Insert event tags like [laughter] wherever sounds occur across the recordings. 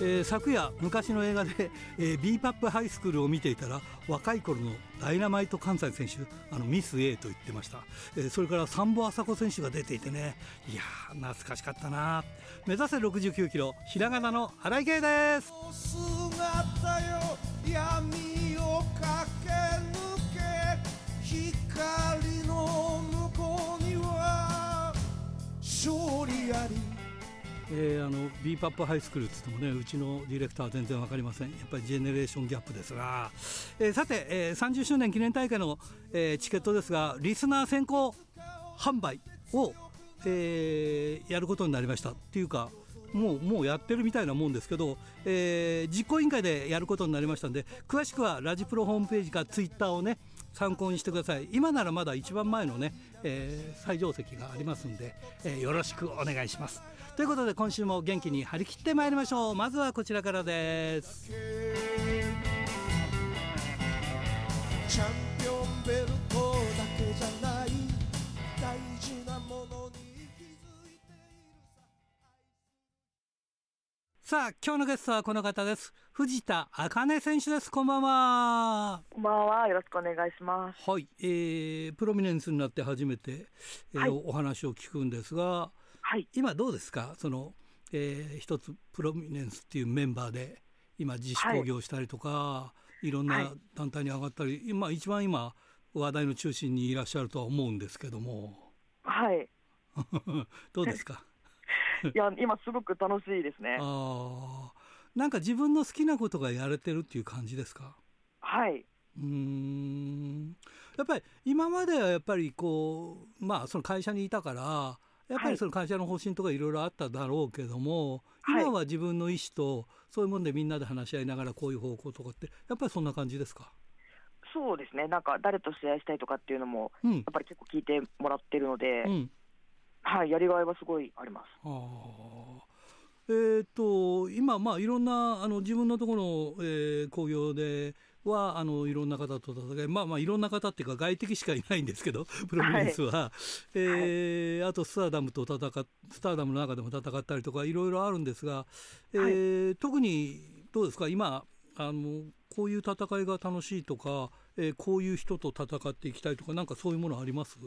えー、昨夜昔の映画で、えー、ビーパップハイスクールを見ていたら若い頃のダイナマイト関西選手あのミス A と言ってました、えー、それから三保麻子選手が出ていてね。いや懐かしかったな。目指せ69キロひらがなの荒井圭です。えー、あの b パップハイスクールっつってもねうちのディレクターは全然わかりません。やっぱりジェネレーションギャップですが、えー、さて、えー、30周年記念大会の、えー、チケットですがリスナー先行販売を、えー、やることになりました。っていうかもうもうやってるみたいなもんですけど、えー、実行委員会でやることになりましたんで詳しくはラジプロホームページかツイッターをね参考にしてください。今ならまだ一番前のね、えー、最上席がありますんで、えー、よろしくお願いします。ということで今週も元気に張り切ってまいりましょう。まずはこちらからです。チャンピオンベルトだけじゃない。大事なものにさあ今日のゲストはこの方です藤田茜選手です。こんばんは。こんばんは。よろしくお願いします。はい、えー、プロミネンスになって初めて、えー、はい、お話を聞くんですがはい、今どうですか？その、えー、一つプロミネンスっていうメンバーで今自主興行したりとか、はい、いろんな団体に上がったり、今一番今話題の中心にいらっしゃるとは思うんですけども。はい。[laughs] どうですか？[laughs] いや今すごく楽しいですね。あなんか自分の好きなことがやれてるっていう感じですか？はい。うん。やっぱり今まではやっぱりこうまあその会社にいたからやっぱりその会社の方針とかいろいろあっただろうけども、はい、今は自分の意思とそういうもんでみんなで話し合いながらこういう方向とかってやっぱりそんな感じですか？そうですね。なんか誰と試合したいとかっていうのも、やっぱり結構聞いてもらってるので、うん、はいやりがいはすごいあります。あえーと、今、まあ、いろんなあの自分のところの、えー、工業ではあのいろんな方と戦い、まあまあいろんな方っていうか外敵しかいないんですけど [laughs] プロミネンスは、はい、えーはい、あとスターダムと戦っスターダムの中でも戦ったりとかいろいろあるんですが、えー、はい、特にどうですか？今あのこういう戦いが楽しいとか、えー、こういう人と戦っていきたいとかなんかそういうものあります？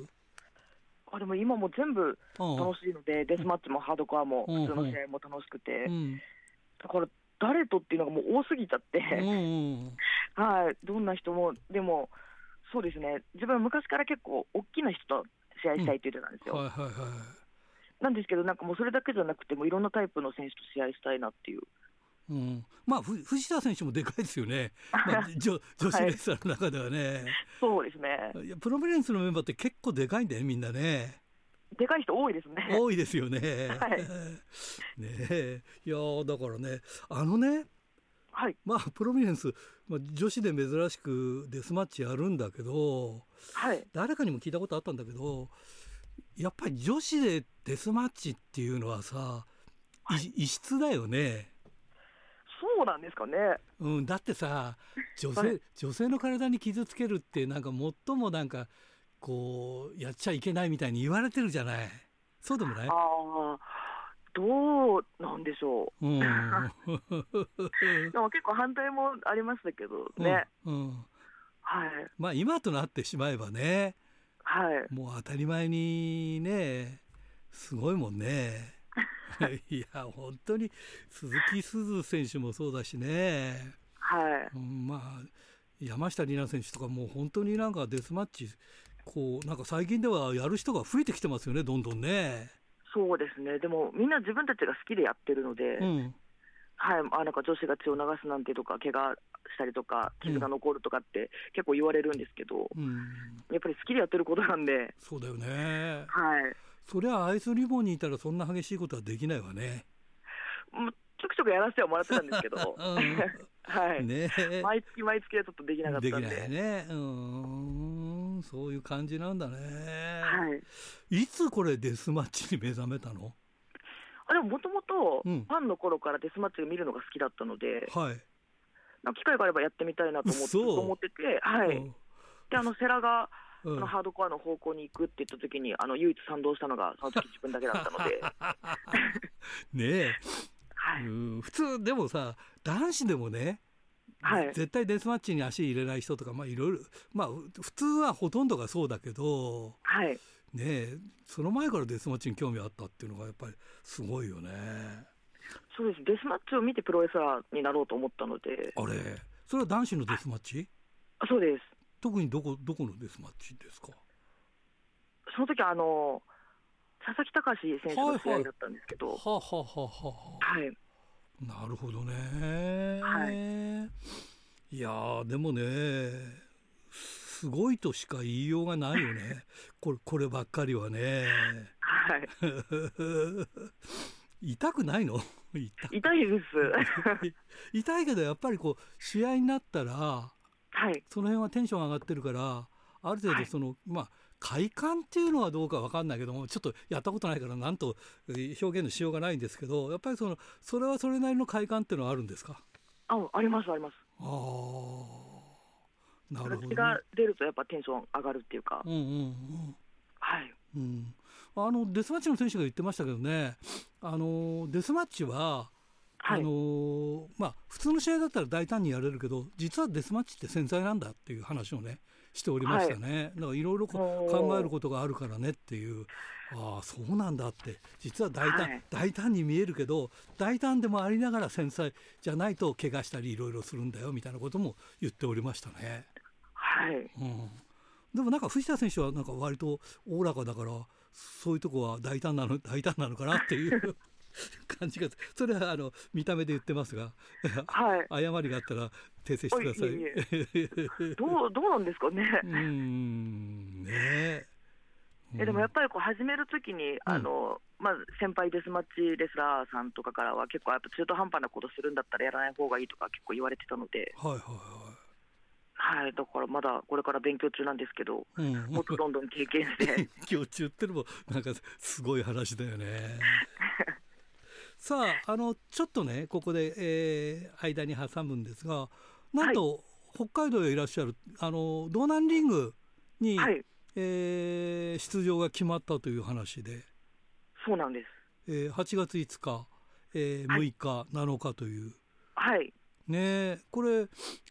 あでも今も全部楽しいので、デスマッチもハードコアも普通の試合も楽しくて、うん、だから誰とっていうのがもう多すぎちゃって。はい、どんな人も、でも、そうですね、自分は昔から結構、大きな人と試合したいって言ってたんですよ。うん、はいはいはい、なんですけど、なんかもうそれだけじゃなくても、いろんなタイプの選手と試合したいなっていう。うん、まあ藤田選手もでかいですよね、[laughs] まあ、女女子レスラーの中ではね、はい、そうですね。いやプロミネンスのメンバーって結構でかいんだよみんなね。でかい人多いですね。多いですよね。はい、[laughs] ねいやだからねあのね、はい、まあプロミネンス、まあ、女子で珍しくデスマッチやるんだけど、はい、誰かにも聞いたことあったんだけどやっぱり女子でデスマッチっていうのはさ、はい、異質だよね。そうなんですかね。うん、だってさ [laughs] 女性、はい、女性の体に傷つけるってなんか最もなんかこうやっちゃいけないみたいに言われてるじゃない。そうでもない？ああどうなんでしょう、うん、[laughs] でも結構反対もありましたけどね、うん、うん、はい。まあ今となってしまえばねはい。もう当たり前にねすごいもんね [laughs] いや本当に鈴木すず選手もそうだしね。はい、うん、まあ山下里奈選手とかもう本当になんかデスマッチこうなんか最近ではやる人が増えてきてますよね、どんどんね。そうですね、でもみんな自分たちが好きでやってるので、うん、はい、あなんか女子が血を流すなんてとか、怪我したりとか、傷が残るとかって結構言われるんですけど、うん、やっぱり好きでやってることなんで、そうだよね。はい、そりゃアイスリボンにいたら、そんな激しいことはできないわね。ちょくちょくやらせてはもらってたんですけど、[laughs] うん、はい、ね、毎月毎月はちょっとできなかったんで。できないね。うん。そういう感じなんだね。はい。いつこれデスマッチに目覚めたの？あでももともとファンの頃からデスマッチを見るのが好きだったので、はい、機会があればやってみたいなと思って思ってて、はい。であのセラがそのハードコアの方向に行くって言った時にあの唯一賛同したのがその時自分だけだったので。[laughs] ねえ、はい、うん。普通でもさ男子でもねはい、絶対デスマッチに足入れない人とか、まあ、いろいろ、まあ、普通はほとんどがそうだけど、はい、ねその前からデスマッチに興味あったっていうのがやっぱりすごいよね。そうです。デスマッチを見てプロレスラーになろうと思ったので。あれ？それは男子のデスマッチ？あそうです特にどこどこのデスマッチですか？その時あの佐々木隆選手の試合だったんですけど、はあ、はあはあはあ、はいなるほどね。はい。いやでもね、すごいとしか言いようがないよね。[laughs] これ、こればっかりはね。はい。[laughs] 痛くないの？痛いです [laughs] 痛いけどやっぱりこう試合になったら、はい、その辺はテンション上がってるからある程度その、はい、まあ快感っていうのはどうか分かんないけどもちょっとやったことないからなんと表現のしようがないんですけどやっぱりそのそれはそれなりの快感っていうのはあるんですか？あありますあります。ああなるほど、ね、が出るとやっぱテンション上がるっていうか。うんうんうん。はい、うん、あのデスマッチの選手が言ってましたけどね。あのデスマッチははい、あのまあ、普通の試合だったら大胆にやれるけど実はデスマッチって繊細なんだっていう話をねしておりましたね、はい、だからいろいろ考えることがあるからねっていう。ああそうなんだって。実は大胆、はい、大胆に見えるけど大胆でもありながら繊細じゃないと怪我したりいろいろするんだよみたいなことも言っておりましたね。はい、うん、でもなんか藤田選手はなんか割とおおらかだからそういうとこは大胆なの大胆なのかなっていう感じがそれはあの見た目で言ってますが、はい、誤りがあったら訂正してください。いいどうどうなんですかね。うんね。えでもやっぱりこう始めるときに、あの、うん、まあ、先輩デスマッチレスラーさんとかからは結構やっぱ中途半端なことするんだったらやらない方がいいとか結構言われてたので、はいはいはい。はい、だからまだこれから勉強中なんですけど、うん、もっとどんどん経験して。勉強中ってのもなんかすごい話だよねさああのちょっとねここで、えー、間に挟むんですがなんと、はい、北海道へいらっしゃるあの道南リングに、はい、えー、出場が決まったという話で。そうなんです、えー、8月5日、えー、6日、はい、7日という。はい。ねこれ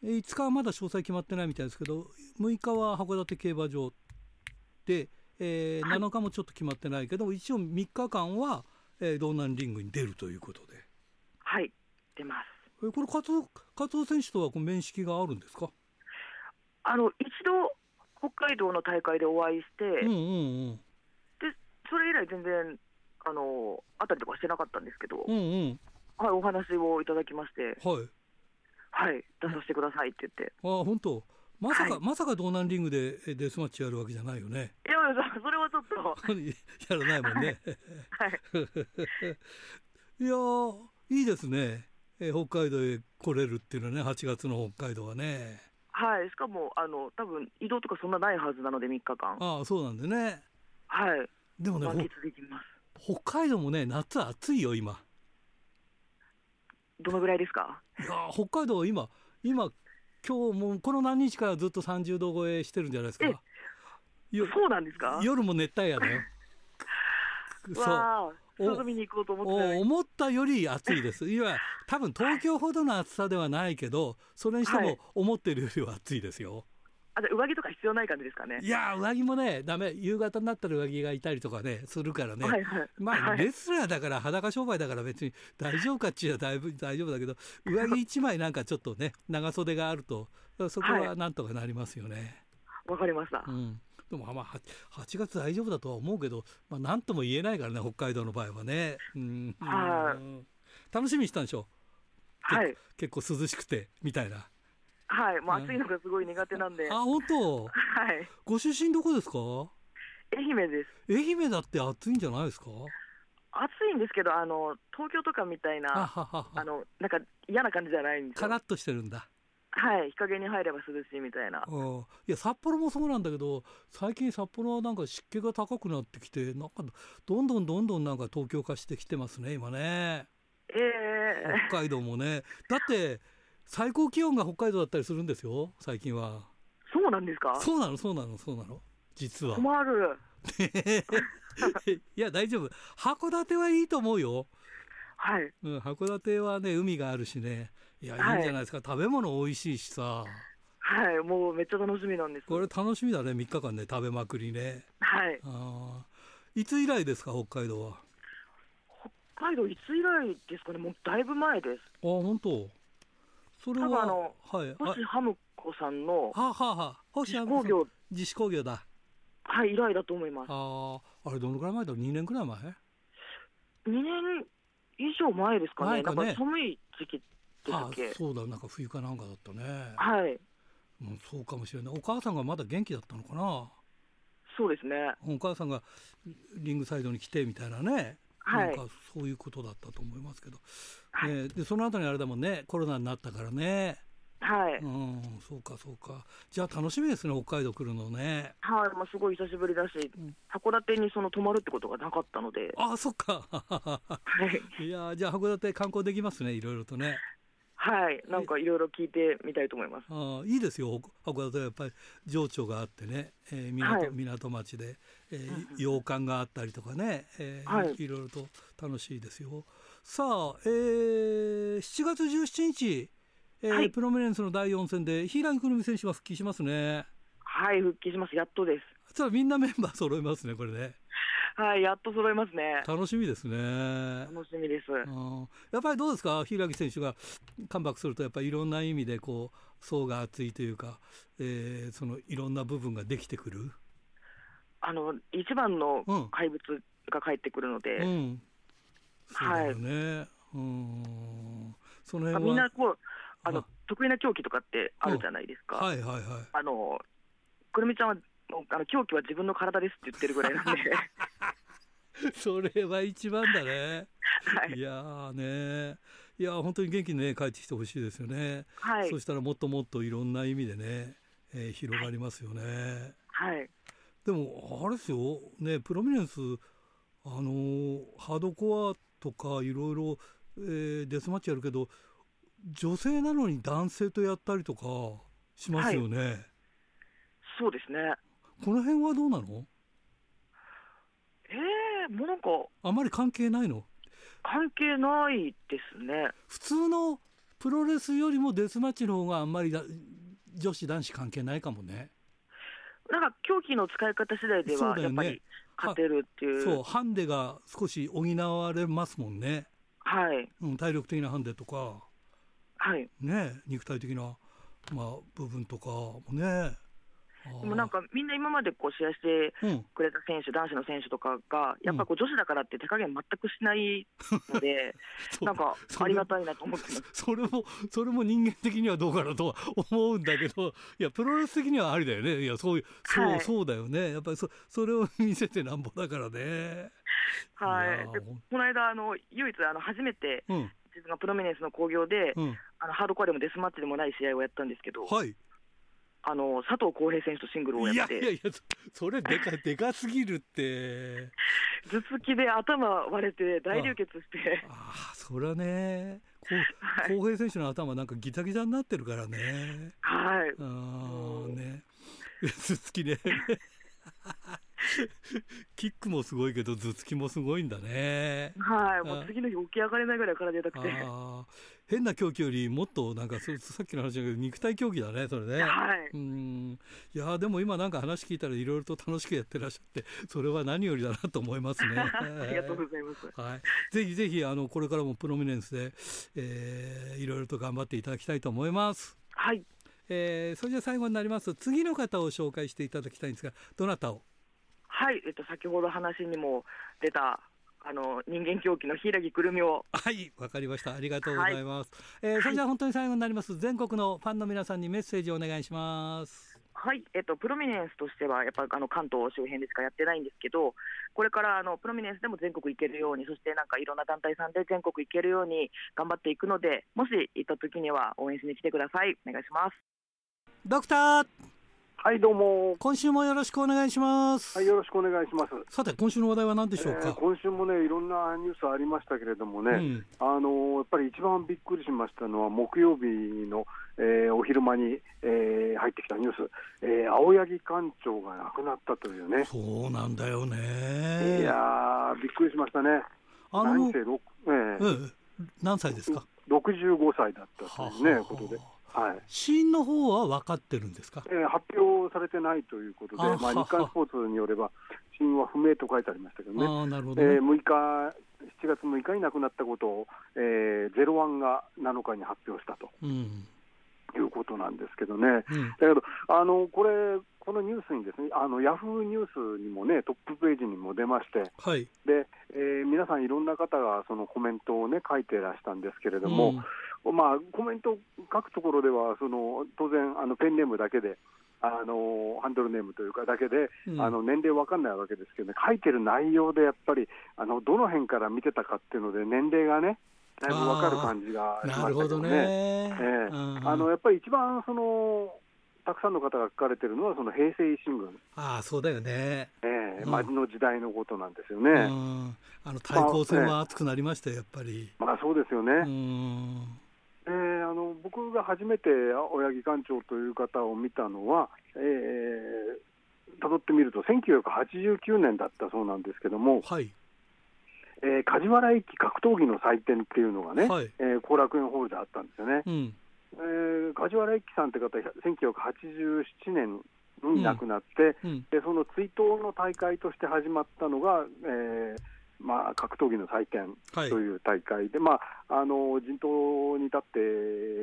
5日はまだ詳細決まってないみたいですけど6日は函館競馬場で、えー、7日もちょっと決まってないけど一応3日間はえー、道南リングに出るということで。はい、出ます。えこれ加藤加藤選手とはこう面識があるんですか？あの一度北海道の大会でお会いして、うんうんうん、でそれ以来全然あのあったりとかしてなかったんですけど、うんうん、はいお話をいただきまして、はい、はい、出させてくださいって言って。あ本当。まさか、はい、まさか道南リングでデスマッチやるわけじゃないよね。いや、それはちょっと [laughs] やらないもんね。はい。[laughs] いやいいですね。え北海道へ来れるっていうのはね、8月の北海道はね。はい、しかも、あの、多分移動とかそんなないはずなので、3日間。ああ、そうなんでね。はい。でもね、北海道もね、夏暑いよ、今。どのぐらいですか？いや、北海道は今、今今日もこの何日かずっと30度超えしてるんじゃないですか？そうなんですか？夜も熱帯夜だよ。[laughs] そう。見に行こうと思って思ったより暑いです。いや、多分東京ほどの暑さではないけど、それにしても思ってるよりは暑いですよ。あじゃ上着とか必要ない感じですかね？いや上着もねだめ夕方になったら上着がいたりとかねするからね。はいはい、まあ、レスラーだから裸商売だから別に大丈夫かっちゅうだいぶ大丈夫だけど上着一枚なんかちょっとね長袖があるとそこはなんとかなりますよね。わ、かりました。うん。でもまあ8月大丈夫だとは思うけど、まあ、なんとも言えないからね北海道の場合はね。うん、は楽しみにしたんでしょ？はい。結構涼しくてみたいな。はい、もう暑いのがすごい苦手なんで。あ、本当？はい。ご出身どこですか？愛媛です。愛媛だって暑いんじゃないですか？暑いんですけど、あの東京とかみたいな、あのなんか嫌な感じじゃないんですカラッとしてるんだ。はい、日陰に入れば涼しいみたいな。うん、いや札幌もそうなんだけど、最近札幌はなんか湿気が高くなってきて、なんかどんどんどんどんなんか東京化してきてますね、今ね。ええー、北海道もね。だって最高気温が北海道だったりするんですよ最近は。そうなんですか？そうなのそうなのそうなの。実は。困る。[laughs] いや大丈夫。函館はいいと思うよ。はい、うん、函館はね海があるしね。いや、い、いんじゃないですか。食べ物美味しいしさ。はいもうめっちゃ楽しみなんです。これ楽しみだね3日間ね食べまくりね。はい。あいつ以来ですか北海道は？北海道いつ以来ですかね？もうだいぶ前です。あ本当それはあの、はい、星ハムコさんのはあ、はあはあ、星ハムコさん自主工業だはい以来だと思いますあああれどのくらい前だ2年くらい前？2年以上前ですかね、かねなんか寒い時期でしたっけそうだ、なんか冬かなんかだったね。はい。うん、そうかもしれない。お母さんがまだ元気だったのかな？そうですね。お母さんがリングサイドに来てみたいなね。はい、なんかそういうことだったと思いますけど、はい、ね、でその後にあれだもんね。コロナになったからね。はい、うん、そうかそうか。じゃあ楽しみですね北海道来るのね。はい、まあ、すごい久しぶりだし、うん、函館にその泊まるってことがなかったのであそっかはいいやじゃあ函館観光できますねいろいろとねはい、なんかいろいろ聞いてみたいと思います。あいいですよ、函館はやっぱり情緒があってね、えー、港、はい、港町で、えー、洋館があったりとかね、えー、はい、いろいろと楽しいですよ。さあ、えー、7月17日、えー、はい、プロミネンスの第4戦で平井くるみ選手が復帰しますね。はい、復帰します。やっとです。たらみんなメンバー揃いますね、これね。はい、やっと揃いますね。楽しみですね。楽しみです。やっぱりどうですか、平木選手がカムバックすると、やっぱりいろんな意味でこう層が厚いというか、えー、そのいろんな部分ができてくる？あの一番の怪物が帰ってくるので、うんうん、そうだよね。うん、その辺みんなこうあの得意な競技とかってあるじゃないですか。はいはいはい。あのくるみちゃんはもうあの狂気は自分の体ですって言ってるぐらいなんで [laughs] [laughs] それは一番だね。はい、いやね。いや本当に元気にね帰ってきてほしいですよね。はい。そしたらもっともっといろんな意味でね、えー、広がりますよね。はい。でもあれですよねプロミネンスあのー、ハードコアとかいろいろ、えー、デスマッチやるけど女性なのに男性とやったりとかしますよね。はい、そうですね。この辺はどうなの？ええー、もうなんかあまり関係ないの？関係ないですね。普通のプロレスよりもデスマッチの方があんまり女子男子関係ないかもね。なんか狂気の使い方次第ではやっぱり勝てるっていう。そうハンデが少し補われますもんね。はい、うん、体力的なハンデとか。はい。ね肉体的な、まあ、部分とかもねでもなんかみんな今までこう試合してくれた選手、うん、男子の選手とかが、やっぱこう女子だからって手加減全くしないので、[laughs] なんかありがたいなと思ってます。それも、それも人間的にはどうかなとは思うんだけど、いや、プロレス的にはありだよね、いや、そういう、そう、はい、そうだよね、やっぱりそそれを見せてなんぼだからね。はい、でこの間あの、唯一あの初めて、うん、自分がプロミネンスの興行で、うん、あのハードコアでもデスマッチでもない試合をやったんですけど、はい、あの佐藤浩平選手とシングルをやって。いやいやいやそれでかでかすぎるって。[laughs] 頭突きで頭割れて大流血して。ああそれはね浩平選手の頭なんかギザギザになってるからね。はい。ああね。[laughs] 頭突きねキックもすごいけど頭突きもすごいんだね。はいもう次の日起き上がれないぐらい体痛くて。変な競技よりもっとなんかさっきの話だけど肉体競技だねそれね。はい。うん。いやでも今なんか話聞いたらいろいろと楽しくやってらっしゃってそれは何よりだなと思いますね。[laughs] ありがとうございます、はい、ぜひぜひあのこれからもプロミネンスで、えー、いろいろと頑張っていただきたいと思います。はい。えー、それじゃ最後になります。次の方を紹介していただきたいんですがどなたをはい、えっと、先ほど話にも出たあの人間狂気の柊くるみを。はいわかりました。ありがとうございます、はい、えー、それじゃ本当に最後になります、はい、全国のファンの皆さんにメッセージをお願いします。はいえっとプロミネンスとしてはやっぱあの関東周辺でしかやってないんですけどこれからあのプロミネンスでも全国行けるようにそしてなんかいろんな団体さんで全国行けるように頑張っていくのでもし行った時には応援しに来てください。お願いします。ドクターはいどうも。今週もよろしくお願いします。はいよろしくお願いします。さて今週の話題は何でしょうか、えー、今週もねいろんなニュースありましたけれどもね、うん、あのやっぱり一番びっくりしましたのは木曜日の、えー、お昼間に、えー、入ってきたニュース、えー、青柳館長が亡くなったというね。そうなんだよね。いやびっくりしましたね。あの何歳、えー、何歳ですか？65歳だったというねことで。はい、死因の方は分かってるんですか、えー、発表されてないということで、あまあ、日刊スポーツによれば、死因は不明と書いてありましたけどね、あなるほど、ね。えー、6日、7月6日に亡くなったことを、えー、ゼロワンが7日に発表したと。うんいうことなんですけどね、うん、だけどあのこれ、このニュースにですねあのヤフーニュースにもねトップページにも出まして、はい。でえー、皆さんいろんな方がそのコメントをね書いてらしたんですけれども、うん。まあ、コメント書くところでは、その当然、あのペンネームだけで、あのハンドルネームというかだけで、うん、あの年齢分かんないわけですけどね、書いてる内容でやっぱり、あのどの辺から見てたかっていうので、年齢がね、だいぶ分かる感じがしましたけどね。えー、あのやっぱり一番そのたくさんの方が書かれてるのは、その平成維新軍。ああ、そうだよね。ええー、まあ、の時代のことなんですよね。あの対抗戦は熱くなりましたよ、やっぱり。まあ、そうですよね。えー、あの僕が初めて青柳館長という方を見たのは、えー、辿ってみると1989年だったそうなんですけども、はいえー、梶原駅格闘技の祭典っていうのがね、はい、えー、後楽園ホールであったんですよね。うん、えー、梶原駅さんって方、1987年に亡くなって、うん。うん、でその追悼の大会として始まったのが、えーまあ、格闘技の祭典という大会で、はい、まあ、あの陣頭に立って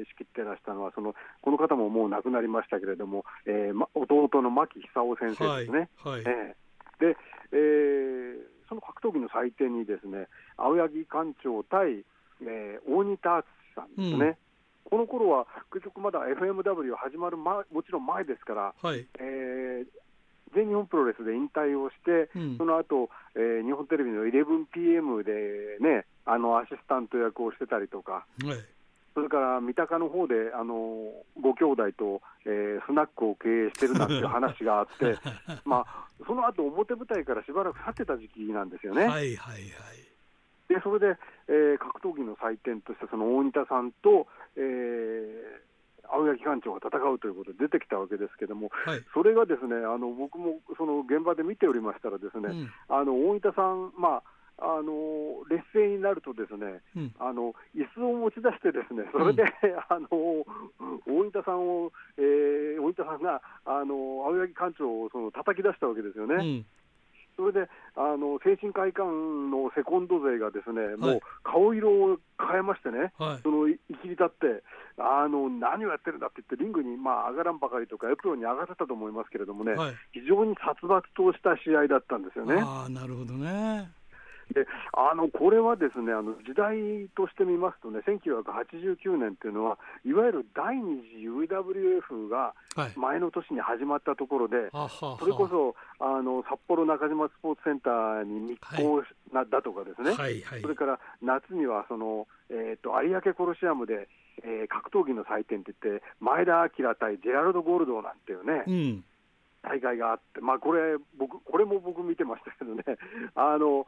仕切ってらしたのはその、この方ももう亡くなりましたけれども、えーま、弟の牧久夫先生ですね。はい。はい、えー、でえー、その格闘技の祭典にですね青柳館長対、えー、大仁田敦さんですね。うん。この頃は結局まだ FMW 始まる、ま、もちろん前ですから、はい、えー、全日本プロレスで引退をして、うん、その後、えー、日本テレビの 11PM でね、あのアシスタント役をしてたりとか、はい、それから三鷹の方であのご兄弟と、えー、スナックを経営してるなんていう [laughs] 話があって、まあ、その後表舞台からしばらく去ってた時期なんですよね。はいはいはい。でそれで、えー、格闘技の祭典として、その大仁田さんと、えー、青柳館長が戦うということで出てきたわけですけれども、はい、それがですねあの僕もその現場で見ておりましたら、ですね、うん、あの大分さん、まあ、あの劣勢になると、ですね、うん、あの椅子を持ち出して、ですねそれで、うん、あの大分さんを、えー、大分さんがあの青柳館長をその叩き出したわけですよね。それであの精神科医館のセコンド勢がですね、もう顔色を変えましてね、はい、そのいきり立って、あの何をやってるんだって言って、リングに、まあ、上がらんばかりとか、エプロンに上がってたと思いますけれどもね、はい、非常に殺伐とした試合だったんですよね。あなるほどねであのこれはですねあの時代として見ますとね、1989年っていうのは、いわゆる第二次 UWF が前の年に始まったところで、はい、それこそあの札幌中島スポーツセンターに密航な、はい、だとかですね、はいはい、それから夏にはその、えーと、有明コロシアムで、えー、格闘技の祭典って言って、前田明対ジェラルド・ゴールドなんていうね。うん。大会があって、まあ、これ僕、これも僕見てましたけどね、あの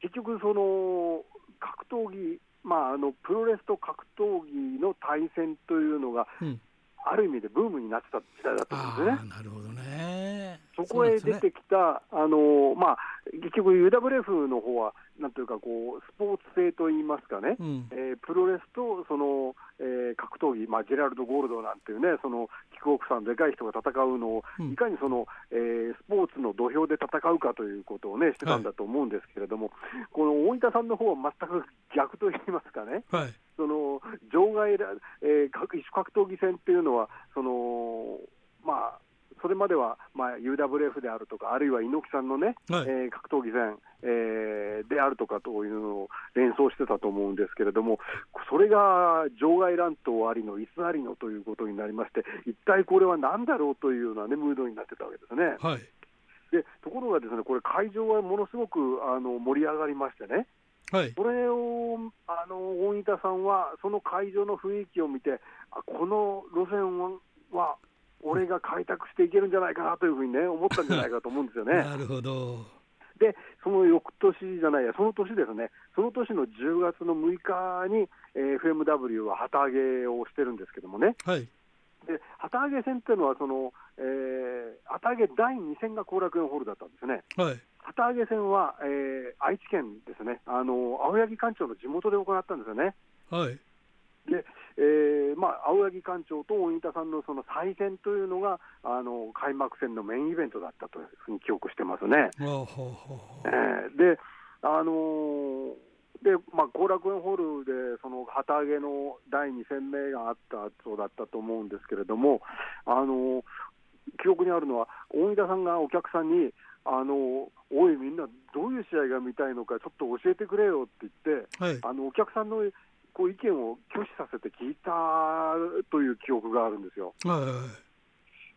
結局、その格闘技、まあ、あのプロレスと格闘技の対戦というのが、うん、ある意味でブームになってた時代だったんですね。なるほどね。そこへ出てきた、ね、あのまあ、結局、UWF の方はなんというかこう、スポーツ性といいますかね、うん、えー、プロレスとその、えー、格闘技、まあ、ジェラルド・ゴールドなんていうね、そのキックオフさん、でかい人が戦うのを、いかにその、えー、スポーツの土俵で戦うかということをね、してたんだと思うんですけれども、はい、この大分さんの方は全く逆といいますかね。はい。その場外、えー、各異種格闘技戦っていうのは、そのまあ、それまでは、まあ、UWF であるとか、あるいは猪木さんのね、はい、えー、格闘技戦、えー、であるとかというのを連想してたと思うんですけれども、それが場外乱闘ありの、椅子ありのということになりまして、一体これは何だろうというような、ね、ムードになってたわけですね。はい、でところがですね、これ、会場はものすごくあの盛り上がりましてね。はい、これをあの大仁田さんは、その会場の雰囲気を見て、あこの路線は俺が開拓していけるんじゃないかなというふうにね、思ったんじゃないかと思うんですよね。[laughs] なるほど。で、その翌年じゃないや、その年ですね、その年の10月の6日に、えー、FMW は旗揚げをしてるんですけどもね、はい、で旗揚げ戦っていうのはその、えー、旗揚げ第2戦が後楽園ホールだったんですね。はい。旗揚げ戦は、えー、愛知県ですね、あの青柳館長の地元で行ったんですよね。はい。でえーまあ、青柳館長と大仁田さんのその再戦というのがあの開幕戦のメインイベントだったというふうに記憶してますね。えー、で、あのーでまあ、後楽園ホールでその旗揚げの第2戦目があったそうだったと思うんですけれども、あの記憶にあるのは、大仁田さんがお客さんに、あのおい、みんな、どういう試合が見たいのか、ちょっと教えてくれよって言って、はい、あのお客さんのこう意見を拒否させて聞いたという記憶があるんですよ。は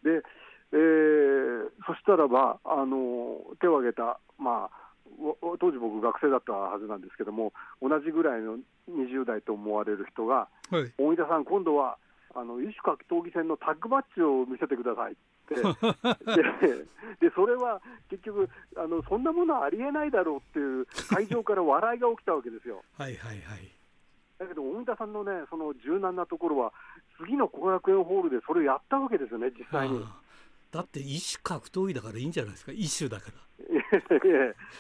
い、で、えー、そしたらば、あの手を挙げた、まあ、当時僕学生だったはずなんですけども同じぐらいの20代と思われる人が、はい、大分さん今度はあの異種格闘技戦のタッグマッチを見せてくださいって [laughs] でそれは結局あのそんなものはありえないだろうっていう会場から笑いが起きたわけですよ。はいはいはいだけど大分さんのねその柔軟なところは次の後楽園ホールでそれをやったわけですよね実際に。だって一種格闘技だからいいんじゃないですか一種だから。[laughs]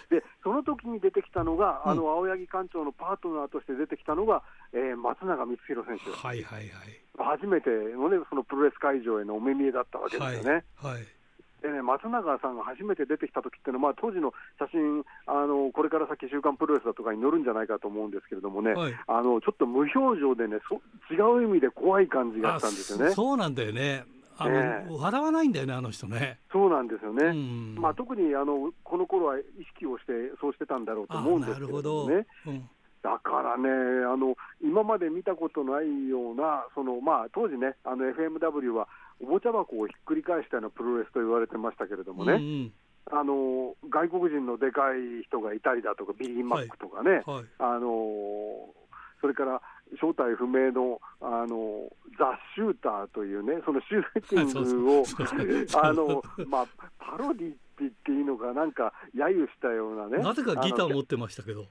でその時に出てきたのが、うん、あの青柳館長のパートナーとして出てきたのが、えー、松永光弘選手、はいはいはい、初めての,、ね、そのプロレス会場へのお目見えだったわけですよね。はい、はいでね、松永さんが初めて出てきた時っていうのは、まあ、当時の写真あの、これから先、週刊プロレスだとかに載るんじゃないかと思うんですけれどもね、はい、あのちょっと無表情でねそ、違う意味で怖い感じがあったんですよね。そうなんだよね。あの、えー、笑わないんだよね、あの人ね。そうなんですよね、うん、まあ、特にあのこの頃は意識をして、そうしてたんだろうと思うんですけどど。ね。うんだからねあの、今まで見たことないような、そのまあ、当時ね、あの FMW はおもちゃ箱をひっくり返したようなプロレスと言われてましたけれどもね、あの外国人のでかい人がいたりだとか、ビリー・マックとかね、はいはい、あのそれから正体不明のあのザ・シューターというね、そのシューティングを、[laughs] [laughs] あのまあ、パロディって言っていいのか、なんか揶揄したようなね。なぜかギター持ってましたけど。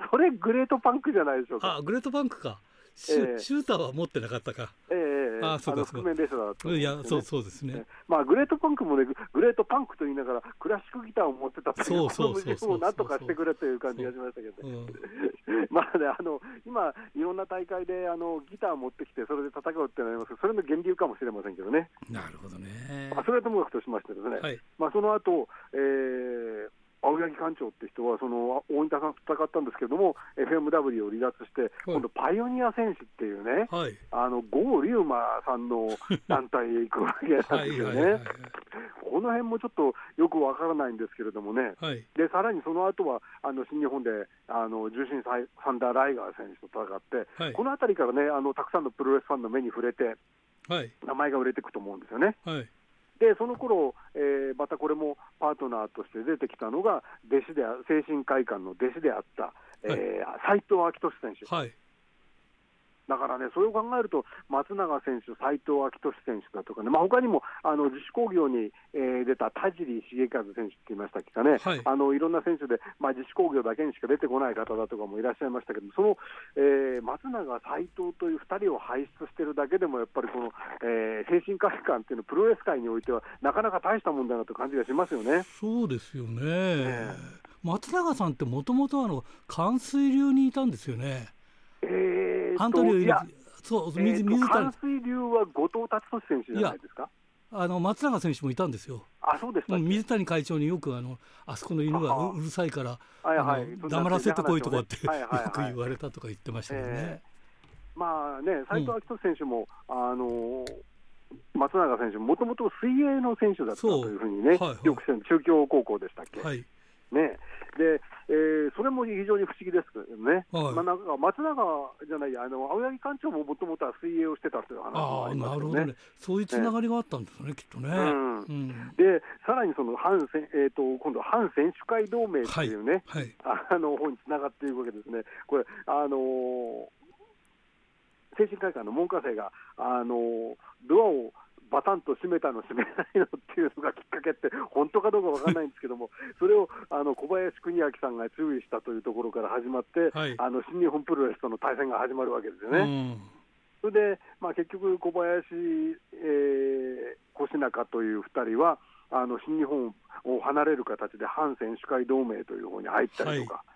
[laughs] それグレートパンクじゃないでしょうか。あ、グレートパンクか。シュえー、シューターは持ってなかったか。ええー、あそうです覆面レスラーだいや、そうそうですね。まあ、グレートパンクもね、グレートパンクと言いながら、クラシックギターを持ってたという、そうそうそうそう。なんとかしてくれという感じがしましたけどね。[laughs] まあね、あの、今、いろんな大会で、あの、ギターを持ってきて、それで戦うってなりますけど、それの源流かもしれませんけどね。なるほどね。まあ、それはともかくとしましてですね、はい、まあ、その後、えー、青柳館長って人は、その大仁田さんと戦ったんですけども、FMW を離脱して、今度、パイオニア戦士っていうね、はい、あの郷龍馬さんの [laughs] 団体へ行くわけなんですよね。この辺もちょっとよくわからないんですけれどもね、はい、でさらにその後はあの新日本であの重心サンダー・ライガー選手と戦って、はい、この辺りからねあの、たくさんのプロレスファンの目に触れて、名前が売れていくと思うんですよね。はいでその頃、えー、またこれもパートナーとして出てきたのが、弟子で精神会館の弟子であった、はいえー、斉藤昭俊選手。はいだからね、それを考えると、松永選手、斎藤昭俊選手だとかね、まあ他にもあの自主工業に、えー、出た田尻重和選手って言いましたっけかね、はい、あのいろんな選手で、まあ、自主工業だけにしか出てこない方だとかもいらっしゃいましたけど、その、えー、松永、斎藤という2人を輩出してるだけでも、やっぱりこの、えー、精神科医館っていうのは、プロレス界においては、なかなか大したもんだなという感じがしますよね。そうですよね、えー松永さんってもともとあの冠水流にいたんですよね。えー、アントニオいやそう水水谷冠水流は後藤達俊選手じゃないですか？あの松永選手もいたんですよ。あそうです水谷会長によくあのあそこの犬がうるさいから、はいはい、黙らせてこいとかって、よく言われたとか言ってましたけどね。えー、まあね、斉藤明人選手も、うん、あの松永選手もともと水泳の選手だったというふうにね、はいはい、よく中京高校でしたっけ？はいね、で、えー、それも非常に不思議ですけどね、はい、まあ、なんか松永じゃない、あの青柳館長ももともとは水泳をしてたという話もありますよね、なるほどね、そういうつながりがあったんですね、ね。きっとね。うん。うん、で、さらにその反、えーと、今度、反選手会同盟っていうね、はい。はい、あの方につながっていくわけですね。これあのー精神科医館の門下生が、あのドアをバタンと閉めたの、閉めないのっていうのがきっかけって、本当かどうか分からないんですけども、[laughs] それをあの小林邦明さんが注意したというところから始まって、はい、あの新日本プロレスとの対戦が始まるわけですよね。それで、まあ、結局、小林、えー、越中という2人は、あの新日本を離れる形で反選手会同盟という方に入ったりとか。はい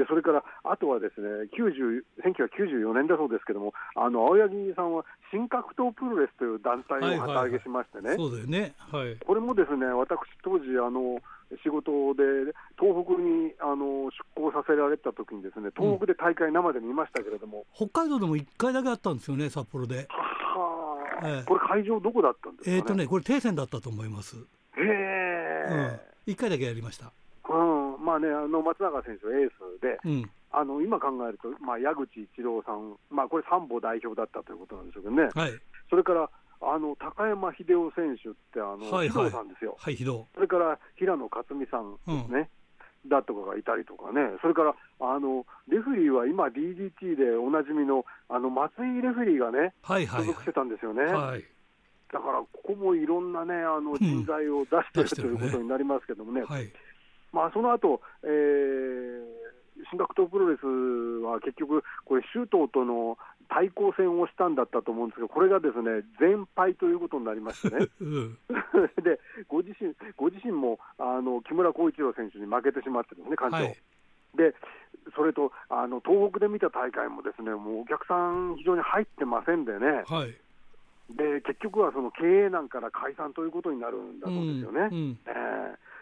でそれからあとはですね90 1994年だそうですけども、あの青柳さんは新格闘プロレスという団体を旗揚げしましてね、そうだよね、はい、これもですね私、当時あの、仕事で東北にあの出向させられた時にですね東北で大会生で見ましたけれども、うん、北海道でも1回だけあったんですよね、札幌で。はあ、ええ、これ、会場どこだったんですか、ね、えーとね、これ、定戦だったと思います。へえ、うん、1回だけやりました。うんまあね、あの松永選手はエースで、うん、あの今考えると、まあ、矢口一郎さん、まあ、これ、サンボ代表だったということなんでしょうけどね、はい、それからあの高山秀夫選手ってあの、はいはい、さんですよ、はい、それから平野克美さんですね、うん、だとかがいたりとかね、それからあのレフリーは今、DDT でおなじみのあの松井レフリーがね、はいはい、所属してたんですよね。はい。だからここもいろんなね、あの人材を出してる、うん、ということになりますけどもね、はい、まあ、その後、えー、新学党プロレスは結局、これ、周東との対抗戦をしたんだったと思うんですけど、これがですね全敗ということになりましてね、[laughs] うん、[laughs] でご自身ご自身もあの木村浩一郎選手に負けてしまってですね、館長。はいでそれとあの東北で見た大会もですねもうお客さん、非常に入ってませんでね、はい、で結局はその経営難から解散ということになるんだそうですよね。うん。うん、え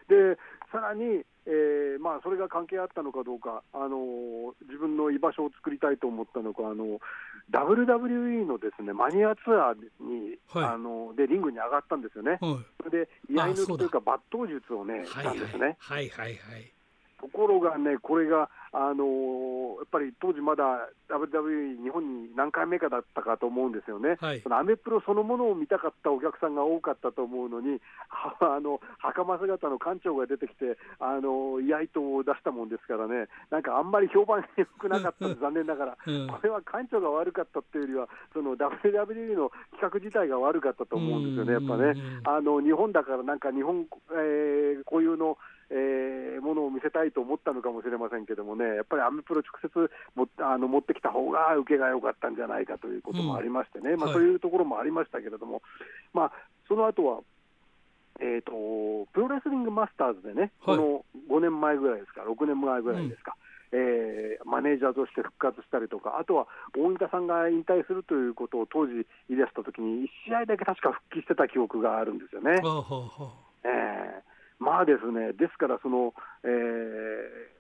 ー、でさらに、えーまあ、それが関係あったのかどうか、あの自分の居場所を作りたいと思ったのか、あの WWE のですねマニアツアーに、はい、あのでリングに上がったんですよね、はい、それで居合抜きというか、抜刀術をね、したんですね。はいはいはいところがね、これが、あのー、やっぱり当時まだ WWE 日本に何回目かだったかと思うんですよね、はい、そのアメプロそのものを見たかったお客さんが多かったと思うのに、[laughs] あの袴姿の館長が出てきて、あの居合刀を出したもんですからね、なんかあんまり評判が良くなかった [laughs] 残念ながら、うん、これは館長が悪かったっていうよりは、その WWE の企画自体が悪かったと思うんですよね、やっぱね。あの日本だからなんか日本、えー、固有のえー、ものを見せたいと思ったのかもしれませんけどもね、やっぱりアメプロ直接もあの持ってきた方が受けが良かったんじゃないかということもありましてね、うん、まあ、そういうところもありましたけれども、まあ、その後は、えーと、プロレスリングマスターズでね、はい、この5年前ぐらいですか、6年前ぐらいですか。うん。えー、マネージャーとして復活したりとか、あとは大分さんが引退するということを当時言い出したときに、1試合だけ確か復帰してた記憶があるんですよね。えーまあですね、ですからその、えー、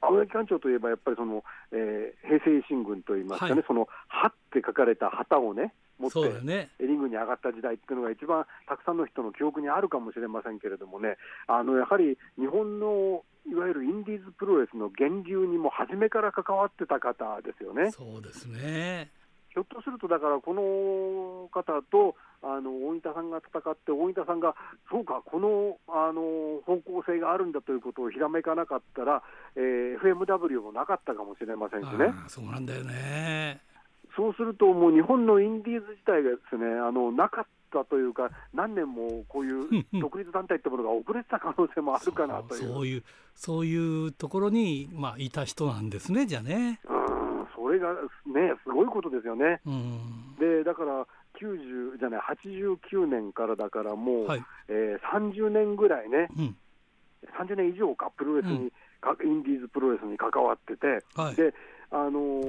青柳館長といえば、やっぱりその、えー、平成維新軍といいますかね、はい、その、はって書かれた旗をね、持って、ね、リングに上がった時代っていうのが一番たくさんの人の記憶にあるかもしれませんけれどもね、あのやはり日本のいわゆるインディーズプロレスの源流にも初めから関わってた方ですよね。そうですねひょっとすると、だからこの方とあの大分さんが戦って、大分さんが、そうか、このあの方向性があるんだということをひらめかなかったら、えー、FMW もなかったかもしれませんしね。そうなんだよねそうすると、もう日本のインディーズ自体がですねあのなかったというか、何年もこういう [laughs] 独立団体ってものが遅れてた可能性もあるかなというそういうそういうところに、まあ、いた人なんですね、じゃあね。うんそれがね、すごいことですよね。でだから90じゃない89年からだからもう、はい、えー、30年ぐらいね、うん、30年以上かプロレスに、うん、インディーズプロレスに関わってて、はい、であの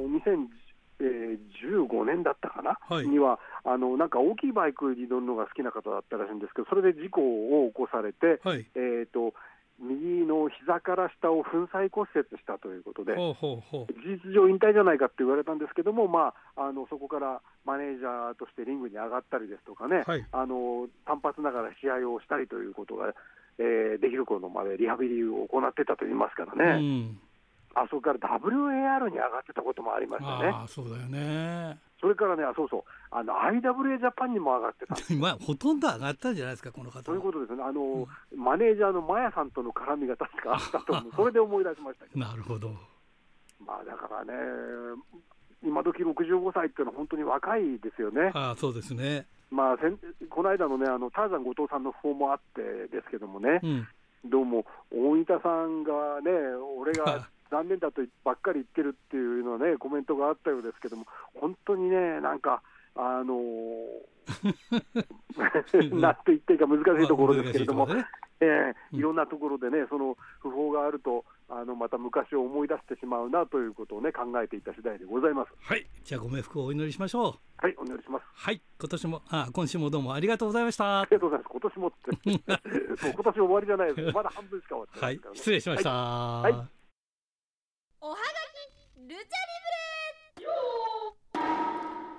2015年だったかな、はい、にはあのなんか大きいバイクに乗るのが好きな方だったらしいんですけどそれで事故を起こされて、はい、えーと右の膝から下を粉砕骨折したということで、ほうほうほう事実上引退じゃないかって言われたんですけども、まあ、あのそこからマネージャーとしてリングに上がったりですとかね、はい、あの単発ながら試合をしたりということが、えー、できる頃までリハビリを行ってたと言いますからね。うんあそこから WAR に上がってたこともありましたね。あそうだよねそれからね、あそうそう、あの IWA ジャパンにも上がってたまあ、[laughs] ほとんど上がったんじゃないですか、この方。そういうことですね、あの、うん、マネージャーのマヤさんとの絡みが確かあったと思う、[laughs] それで思い出しましたけど。なるほど。まあだからね、今時65歳っていうのは本当に若いですよね。あそうですね。まあ、この間のね、あのターザン後藤さんの訃報もあってですけどもね、うん、どうも大分さんがね、俺が [laughs] 残念だとばっかり言ってるっていうのね、コメントがあったようですけども、本当にね、なんか、あのー、なんと言っていいか難しいところですけれども、ねえー、いろんなところでね、その訃報があると、あのまた昔を思い出してしまうなということをね考えていた次第でございます。はい、じゃあご冥福をお祈りしましょう。はい、お願いします。はい、今年もあ今週もどうもありがとうございました。ありがとうございます。今年もって [laughs] もう今年終わりじゃないです。まだ半分しか終わってない、ね、はい、失礼しました。はい。はい、おはがきルチャリ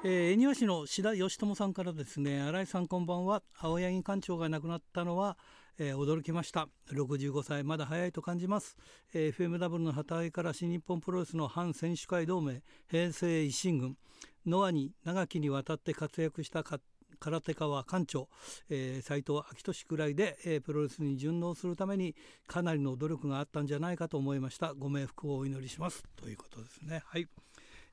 ブレえー、恵庭市の志田義友さんからですね新井さんこんばんは。青柳館長が亡くなったのはえー、驚きました。65歳まだ早いと感じます、えー、FMW の旗揚げから新日本プロレスの反選手会同盟平成維新軍。ノアに長きにわたって活躍した空手家は館長、えー、斉藤昭俊くらいで、えー、プロレスに順応するためにかなりの努力があったんじゃないかと思いました。ご冥福をお祈りします。ということですね。はい。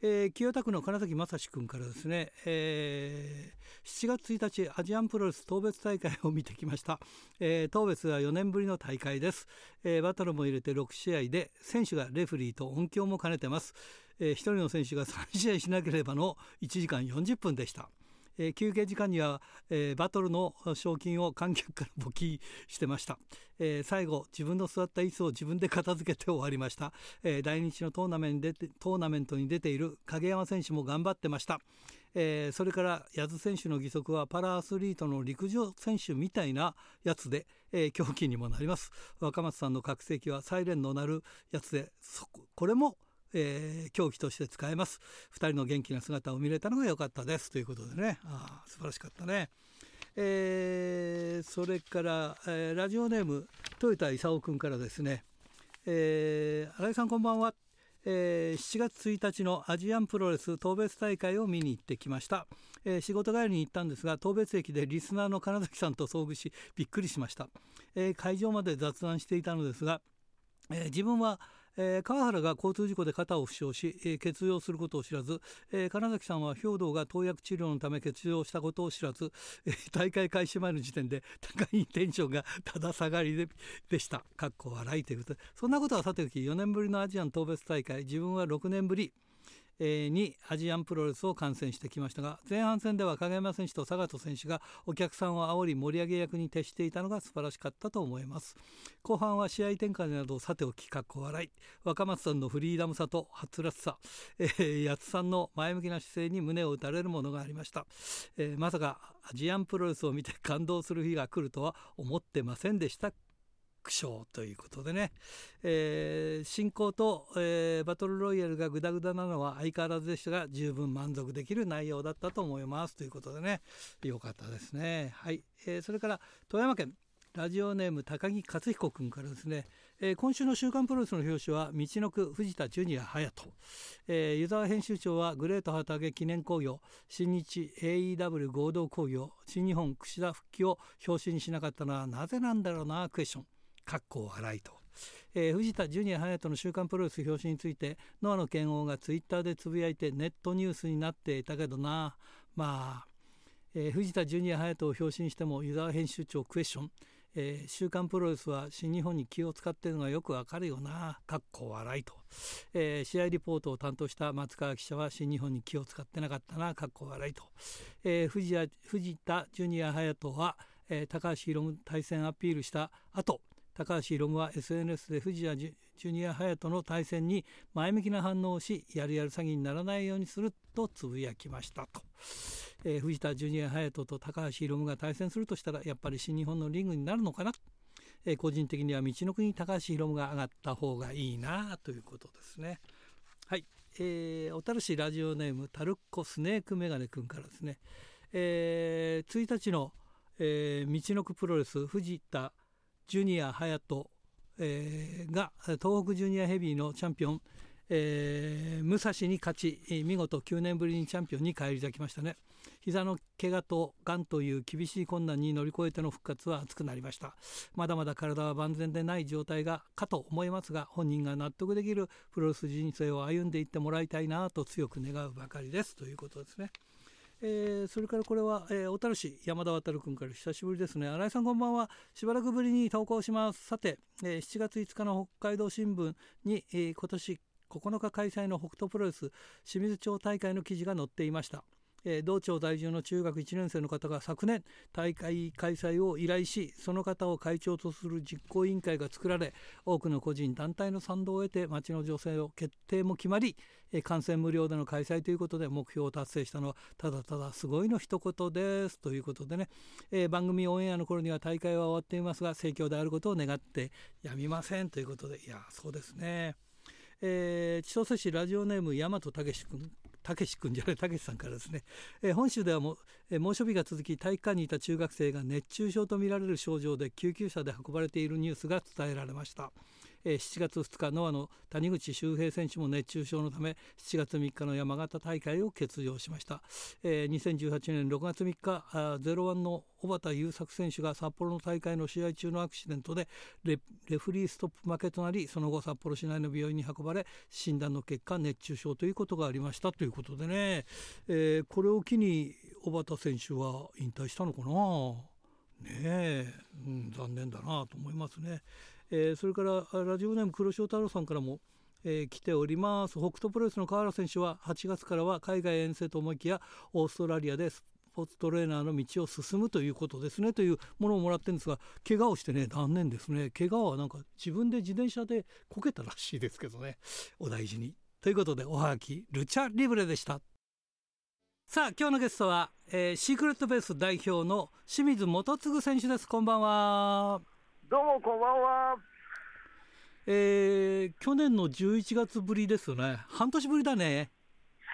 えー、清田区の金崎正史君からですね、えー、7月1日アジアンプロレス当別大会を見てきました、えー、当別は4年ぶりの大会です、えー、バトルも入れて6試合で選手がレフリーと音響も兼ねてます、えー、1人の選手が3試合しなければの1時間40分でした。えー、休憩時間には、えー、バトルの賞金を観客から募金してました、えー、最後自分の座った椅子を自分で片付けて終わりました、え来日のトーナメントトーナメントに出ている影山選手も頑張ってました、えそれから矢津選手の義足はパラアスリートの陸上選手みたいなやつで、え狂気にもなります。若松さんの覚醒はサイレンの鳴るやつでこれもえー、競技として使えます。2人の元気な姿を見れたのが良かったです。ということでね。あ素晴らしかったね、えー、それから、えー、ラジオネーム豊田勲君からですね、えー、新井さんこんばんは。えー、7月1日のアジアンプロレス当別大会を見に行ってきました、えー、仕事帰りに行ったんですが当別駅でリスナーの金崎さんと遭遇しびっくりしました、えー、会場まで雑談していたのですが、え自分はえー、川原が交通事故で肩を負傷し、えー、欠場することを知らず、えー、金崎さんは兵道が投薬治療のため欠場したことを知らず、えー、大会開始前の時点で高いテンションがただ下がりででした。かっこ笑いということそんなことはさておき4年ぶりのアジアン特別大会。自分は6年ぶり。にアジアンプロレスを観戦してきましたが前半戦では影山選手と佐賀選手がお客さんを煽り盛り上げ役に徹していたのが素晴らしかったと思います。後半は試合展開などさておきかっこ笑い。若松さんのフリーダムさとはつらつさ、えー、八津さんの前向きな姿勢に胸を打たれるものがありました、えー、まさかアジアンプロレスを見て感動する日が来るとは思ってませんでした。苦笑ということでね、えー、進行と、えー、バトルロイヤルがグダグダなのは相変わらずでしたが十分満足できる内容だったと思います。ということでね。良かったですね。はい、えー、それから富山県。ラジオネーム高木克彦君からですね、えー、今週の「週刊プロレス」の表紙は道のく藤田ジュニア隼人、えー、湯沢編集長はグレート旗揚げ記念工業新日 AEW 合同工業新日本櫛田復帰を表紙にしなかったのはなぜなんだろうなクエスチョン。かっこ笑いと。えー、藤田ジュニア隼人の「週刊プロレス」表紙についてノアの剣王がツイッターでつぶやいてネットニュースになっていたけどな。まあ、えー、藤田ジュニア隼人を表紙にしても湯沢編集長クエスチョン、えー、週刊プロレスは新日本に気を使っているのがよくわかるよな。かっこ笑いと、えー、試合リポートを担当した松川記者は新日本に気を使ってなかったな。かっこ笑いと、えー、藤田藤田ジュニア隼人は、え、高橋宏対戦アピールした後高橋宏夢は SNS で藤谷ジュニア隼人の対戦に前向きな反応をしやるやる詐欺にならないようにするとつぶやきましたと、えー、藤田ジュニア隼人と高橋宏夢が対戦するとしたらやっぱり新日本のリングになるのかな、えー、個人的には道の国高橋宏夢が上がった方がいいなということですね。はい、えー、小樽市ラジオネームタルッコスネークメガネ君からですね、えー、1日の、えー、道のくプロレス藤田ジュニア隼人、えー、が東北ジュニアヘビーのチャンピオン、えー、武蔵に勝ち見事9年ぶりにチャンピオンに返り咲きましたね。膝の怪我とがんという厳しい困難に乗り越えての復活は熱くなりました。まだまだ体は万全でない状態がかと思いますが本人が納得できるプロレス人生を歩んでいってもらいたいなと強く願うばかりです。ということですね。えー、それからこれは、えー、小樽市山田渉君から久しぶりですね。新井さんこんばんは。しばらくぶりに投稿します。さて、えー、7月5日の北海道新聞に、えー、今年9日開催の北斗プロレス清水町大会の記事が載っていました。えー、道庁在住の中学1年生の方が昨年大会開催を依頼しその方を会長とする実行委員会が作られ多くの個人団体の賛同を得て町の女性を決定も決まり、えー、観戦無料での開催ということで目標を達成したのはただただすごいの一言です。ということでね、えー、番組オンエアの頃には大会は終わっていますが盛況であることを願ってやみません。ということでいやそうですね。えー、千歳市ラジオネーム大和武君。たけし君じゃないたけしさんからですね、えー、本州ではも、えー、猛暑日が続き体育館にいた中学生が熱中症とみられる症状で救急車で運ばれているニュースが伝えられました。え7月2日ノアの谷口周平選手も熱中症のため7月3日の山形大会を欠場しました、えー、2018年6月3日01の小畑優作選手が札幌の大会の試合中のアクシデントでレフリーストップ負けとなりその後札幌市内の病院に運ばれ診断の結果熱中症ということがありましたということでね、えー、これを機に小畑選手は引退したのかな。ねえ、うん、残念だなと思いますね。えー、それからラジオネーム黒潮太郎さんからも、えー、来ております。北斗プロレスの河原選手は8月からは海外遠征と思いきやオーストラリアでスポーツトレーナーの道を進むということですね。というものをもらってるんですが怪我をしてね断念ですね。怪我はなんか自分で自転車でこけたらしいですけどね。お大事に。ということでおはがきルチャリブレでした。さあ今日のゲストは、えー、シークレットベース代表の清水元次選手です。こんばんは。どうもこんばんは。えー、去年の11月ぶりですね。半年ぶりだね。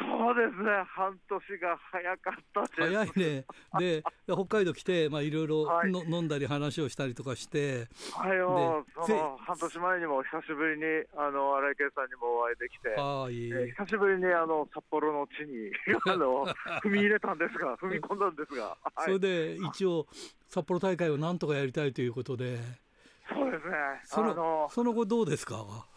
そうですね、半年が早かった早いね。[laughs] で、北海道来て、まあいろいろ、はい、飲んだり話をしたりとかして。はいよ、その半年前にも久しぶりに、あの、荒井圭さんにもお会いできて、はい、えー、久しぶりにあの、札幌の地に、[laughs] あの、踏み入れたんですが、[laughs] 踏み込んだんですが。はい、それで、一応、札幌大会をなんとかやりたいということで。そうですね。その、その後どうですか？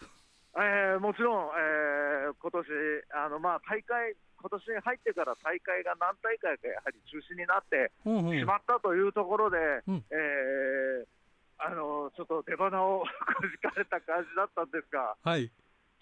えー、もちろん、えー、今年あのまあ大会、今年に入ってから大会が何大会かやはり中止になってしまったというところで、うん。うん、えー、あのちょっと出花を [laughs] くじかれた感じだったんですが、はい、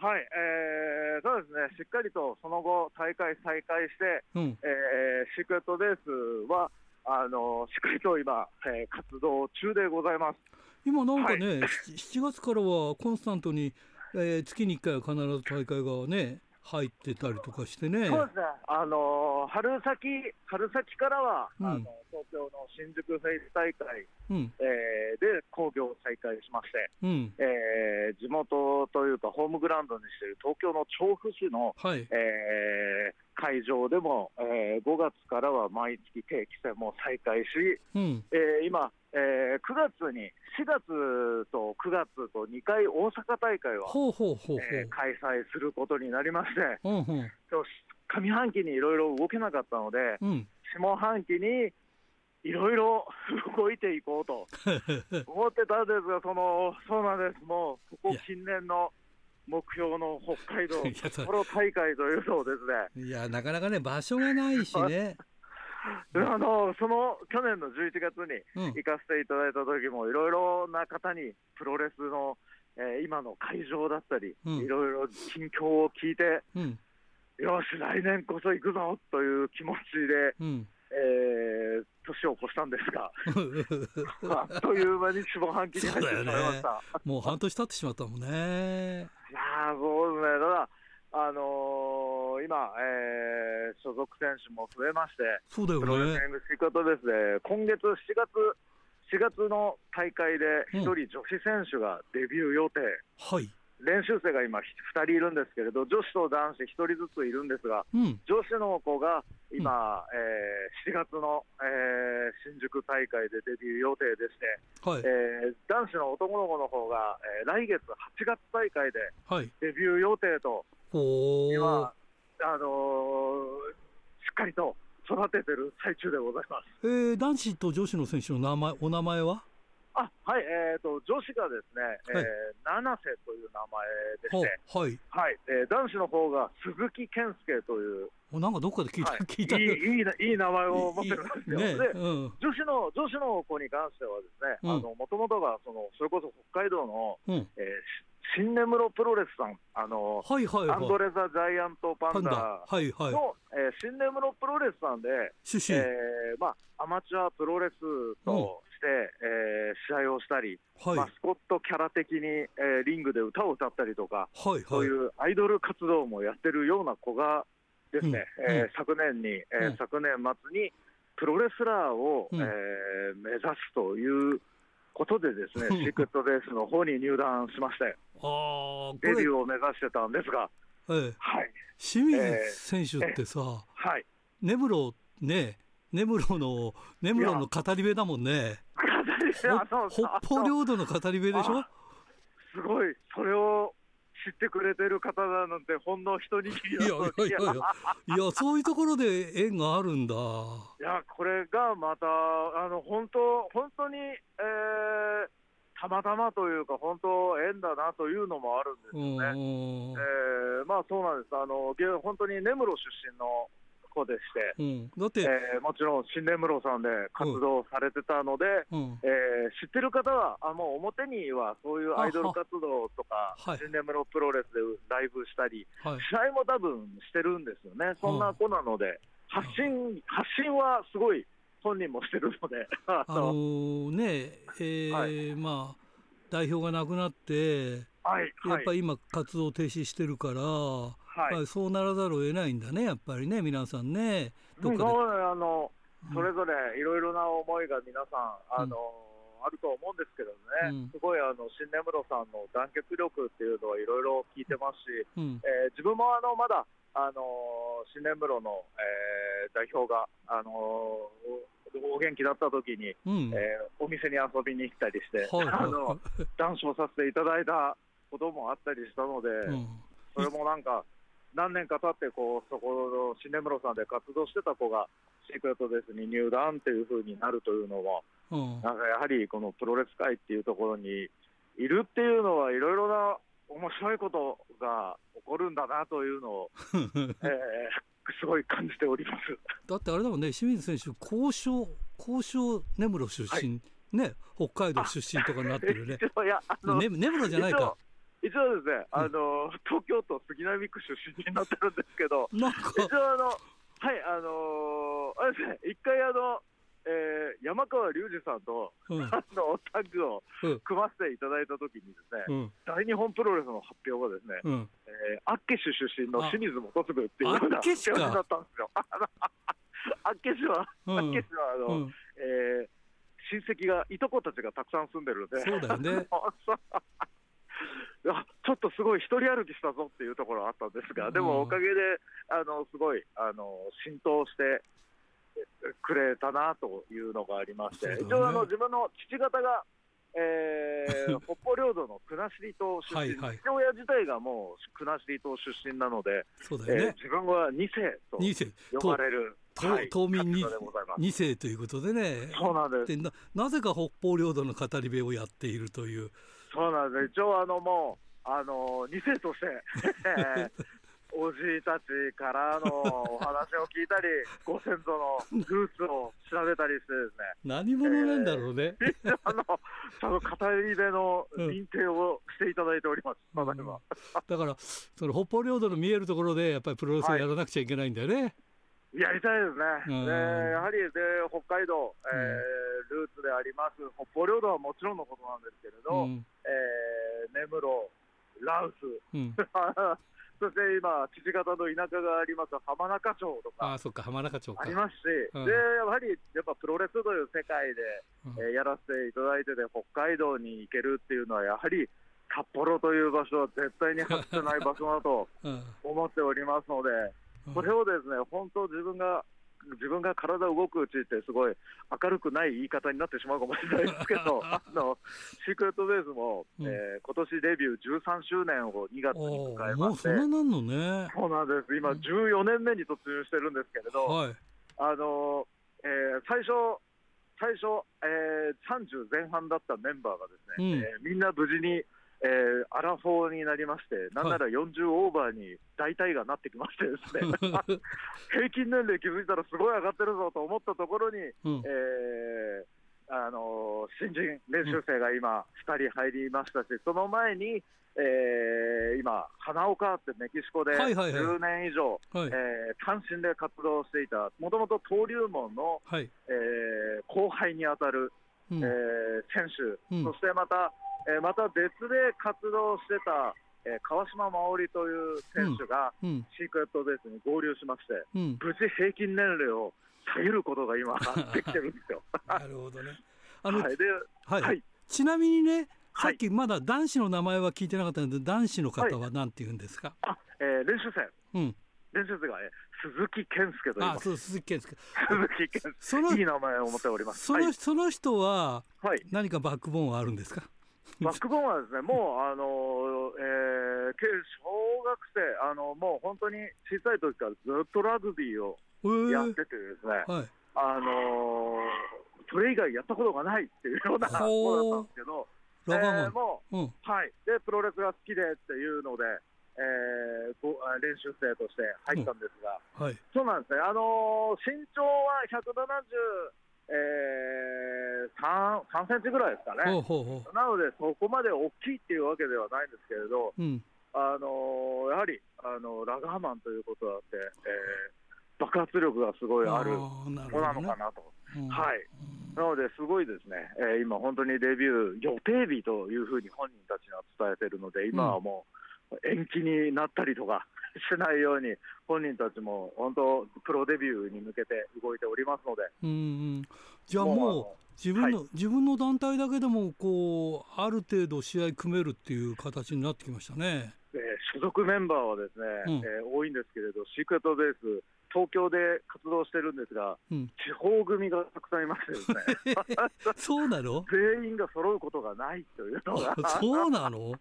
はいえー、そうですね、しっかりとその後、大会再開して、うん、えー、シークレットレースはあのしっかりと今、えー、活動中でございます。今なんかね、はい、7月からはコンスタントにえー、月に1回は必ず大会がね、入ってたりとかしてね。そうですね。あのー、春先、春先からは、うん、あの東京の新宿フェイス大会、うん、えー、で興行を再開しまして、うん、えー、地元というか、ホームグラウンドにしている東京の調布市の、はい、えー、会場でも、えー、5月からは毎月定期戦も再開し、うん、えー、今、えー、9月に、4月と9月と2回大阪大会を開催することになりまして、うんうん、上半期にいろいろ動けなかったので、うん、下半期にいろいろ [laughs] 動いていこうと思ってたんですが、そのそうなんです、もうここ近年の目標の北海道 [laughs] 札幌大会というのですね。いや、なかなかね、場所がないしね。[laughs] あのその去年の11月に行かせていただいた時も、いろいろな方にプロレスの、えー、今の会場だったり、いろいろ近況を聞いて、うん、よし、来年こそ行くぞという気持ちで、うん、えー、年を越したんですが、[laughs] あっという間に下半期に入ってしまいました。ね、もう半年経ってしまったもんね。いやそうですね、ただ、あのー、今、えー、所属選手も増えまして、そうだよね。プロレス MC 方ですね、今月7月、4月の大会で1人女子選手がデビュー予定。うん、はい。練習生が今、2人いるんですけれど、女子と男子1人ずついるんですが、うん、女子の子が今、うん、えー、7月の、えー、新宿大会でデビュー予定でして、はい、えー、男子の男の子の方が、えー、来月8月大会でデビュー予定と、はい、今、あのー、しっかりと育ててる最中でございます、えー、男子と女子の選手の名前お名前は？あはい、えーと、女子がですね、はい、えー、七瀬という名前でして、はい、はいえー、男子の方が鈴木健介という、なんかどっかで聞いた、はい、聞いた。いいいいいい名前を持ってるんですよ。ね、で、うん、女子の女子の子に関してはですね、もともとがそのそれこそ北海道の、うん、えー新根室プロレスさん、あの、はいはいはい、アンドレザ・ジャイアント・パンダの、はいはい、えー、新根室プロレスさんで、えーまあ、アマチュアプロレスとえー、試合をしたり、はい、マスコットキャラ的に、えー、リングで歌を歌ったりとか、はいはい、そういうアイドル活動もやってるような子がですね、うん、えー、昨年に、えー、うん、昨年末にプロレスラーを、うん、えー、目指すということでですね、シークレットレースの方に入団しまして、あデビューを目指してたんですが、ええ、はい、清水選手ってさ、ええ、はい、根室ね、根室の根室の語り部だもんね。[laughs] 北方領土の語り部でしょ？すごい、それを知ってくれてる方なので、ほんの一握りいやいやいやいや、いや、そういうところで縁があるんだ。いや、これがまた、あの本当、本当に、えー、たまたまというか、本当、縁だなというのもあるんですよね。えー、まあそうなんです、あの本当に根室出身の子でして、うん、だって、えー、もちろん新根室さんで活動されてたので、うん、えー、知ってる方は、あもう表にはそういうアイドル活動とか、新根室プロレスでライブしたり、はい、試合も多分してるんですよね、そんな子なので、発信発信はすごい本人もしてるので。[laughs] あのー、ねえー、はい、まあ代表がなくなって、はい、やっぱり今活動停止してるから、はい、そうならざるを得ないんだね、やっぱりね、皆さんね。どっかで。あのそれぞれいろいろな思いが皆さん、あの、うん、あると思うんですけどね、うん、すごいあの新根室さんの団結力っていうのはいろいろ聞いてますし、うん、えー、自分もあのまだ、あの新根室の、えー、代表が、あのお元気だった時に、うん、えー、お店に遊びに行ったりして、はいはい、あの談笑させていただいたこともあったりしたので、それもなんか、何年か経ってこう、そこの新根室さんで活動してた子が、シークレットデスに入団っていうふうになるというのは、うん、なんかやはりこのプロレス界っていうところにいるっていうのは、いろいろな面白いことが起こるんだなというのを、[laughs] えー、すごい感じております。だってあれだもんね、清水選手、交渉、交渉根室出身、はい、ね、北海道出身とかになってるね、[laughs] いやあのね根室じゃないか。一応ですね、あの、東京都杉並区出身になってるんですけど、[laughs] 一応あの、はい、あのー、あれですね、一回あの、えー、山川隆二さんと、うん、あのタッグを組ませていただいたときにですね、うん、大日本プロレスの発表がですね、うん、えー、厚岸出身の清水元次っていうような発表だったんですよ。[laughs] 厚岸は、厚岸はあの、うん、えー、親戚が、いとこたちがたくさん住んでるんで、そうだよね [laughs] あちょっとすごい一人歩きしたぞっていうところはあったんですが、でもおかげで、あのすごいあの浸透してくれたなというのがありまして、ね、一応あの、自分の父方が、えー、[laughs] 北方領土の国後島出身、はいはい、父親自体がもう国後島出身なので、そうだよね、えー、自分は2世と呼ばれる。はい、島民に2世ということでね、そうなんです。ななぜか北方領土の語り部をやっているという。そうなんです、一応あのもう、あの2世として [laughs] おじいたちからのお話を聞いたり、ご先祖のルーツを調べたりしてですね。何者なんだろうね。えー、あの、その語り部の認定をしていただいております、うん、だから、その北方領土の見えるところで、やっぱりプロレスをやらなくちゃいけないんだよね。はいやりたいですね、でやはりで北海道、えー、ルーツであります、北方領土はもちろんのことなんですけれど、うん、えー、根室、ラウス、うん、[laughs] そして今、父方の田舎があります浜中町とか、あそっか浜中町ありますし、うん、でやはりやっぱプロレスという世界で、うん、えー、やらせていただいてて、北海道に行けるっていうのは、やはり札幌という場所は絶対に外せない場所だと [laughs] 思っておりますので、これをですね本当、自分が自分が体動くうちってすごい明るくない言い方になってしまうかもしれないですけど [laughs] あのシークレットベースも、うん、えー、今年デビュー13周年を2月に迎えまして。そうなんのね。そうなんです。今14年目に突入してるんですけれど、はい、あのえー、最初最初、えー、30前半だったメンバーがですね、うん、えー、みんな無事に、えー、アラフォーになりまして、なんなら40オーバーに大体がなってきましてですね、[laughs] 平均年齢気づいたらすごい上がってるぞと思ったところに、うん、えーあの新人練習生が今、2人入りましたし、その前に、えー、今、花岡ってメキシコで10年以上、はい。はい。えー、単身で活動していた、もともと登竜門の、はい、えー、後輩に当たる、うん、えー、選手、うん、そしてまた、えー、また別で活動してた、えー、川島真織という選手が、うん、シークレットベースに合流しまして、無事平均年齢を下げることが今、[laughs] できてるんですよ。[laughs] なるほどね。あの、はい。ではい、ちなみにね、さっきまだ男子の名前は聞いてなかったので、男子の方は何て言うんですか、あえー、練習生、うん、練習生が、え鈴木健介というあそう鈴木健介。鈴木健介。そのいい名前を持っております。そのはい、その人は、はい、何かバックボーンはあるんですか？[laughs] バックボーンはですね、もう、あのえー、小学生、あのもう本当に小さい時からずっとラグビーをやっててですね、はい、あのそれ以外やったことがないっていうようなものだったんですけど、えー、もう、うん、はい、で、プロレスが好きでっていうので、えー、練習生として入ったんですが、うん。はい、そうなんですね、あのー、身長は170、えー、3, 3センチぐらいですかね。ほうほうほう、なので、そこまで大きいっていうわけではないんですけれど、うん、あのー、やはり、あのラガーマンということだって、えー、爆発力がすごいある子なのかなと。はい、なので、すごいですね、えー、今、本当にデビュー予定日というふうに本人たちには伝えているので、今はもう延期になったりとか [laughs] しないように、本人たちも本当、プロデビューに向けて動いておりますので。うんじゃあもう自分の、はい、自分の団体だけでもこうある程度試合組めるっていう形になってきましたね。えー、所属メンバーはですね、うん、えー、多いんですけれど、シークレットベース、東京で活動してるんですが、うん、地方組がたくさんいましてですね。[laughs] そうなの？[laughs] 全員が揃うことがないというのが。そうなの？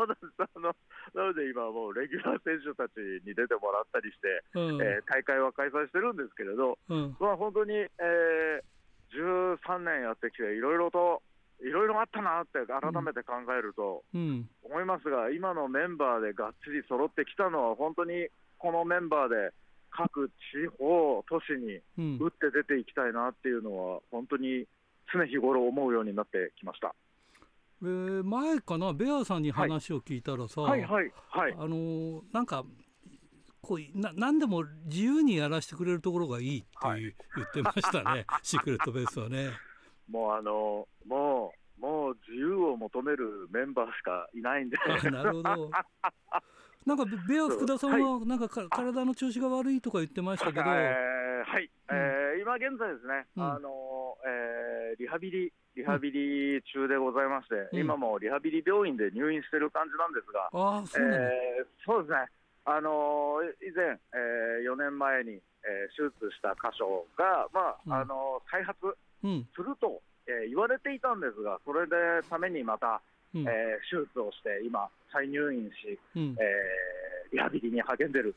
そうなんです。あのなので今、もうレギュラー選手たちに出てもらったりして、うん、えー、大会は開催してるんですけれど、うん、まあ、本当に、えー、13年やってきて、いろいろといろいろあったなって改めて考えると思いますが、今のメンバーでがっちり揃ってきたのは、本当にこのメンバーで各地方、都市に打って出ていきたいなっていうのは、本当に常日頃思うようになってきました。えー、前かな、ベアさんに話を聞いたらさ、はいはいはい、あのなんかこうな、何でも自由にやらせてくれるところがいいって言,、言ってましたね、[laughs] シークレットベースはね。もうあのもうもう自由を求めるメンバーしかいないんで。なるほど。[laughs] なんかベア福田さんはなんかか、体の調子が悪いとか言ってましたけど、えー、はい、うん、えー、今現在ですね、うん、あのえー、リハビリリハビリ中でございまして、うん、今もリハビリ病院で入院してる感じなんですが、あそう,、えー、そうですね、あの以前、えー、4年前に、えー、手術した箇所が、まああの再発すると、えー、言われていたんですが、それでためにまた、うん、えー、手術をして、今、再入院し、うん、えー、リハビリに励んでる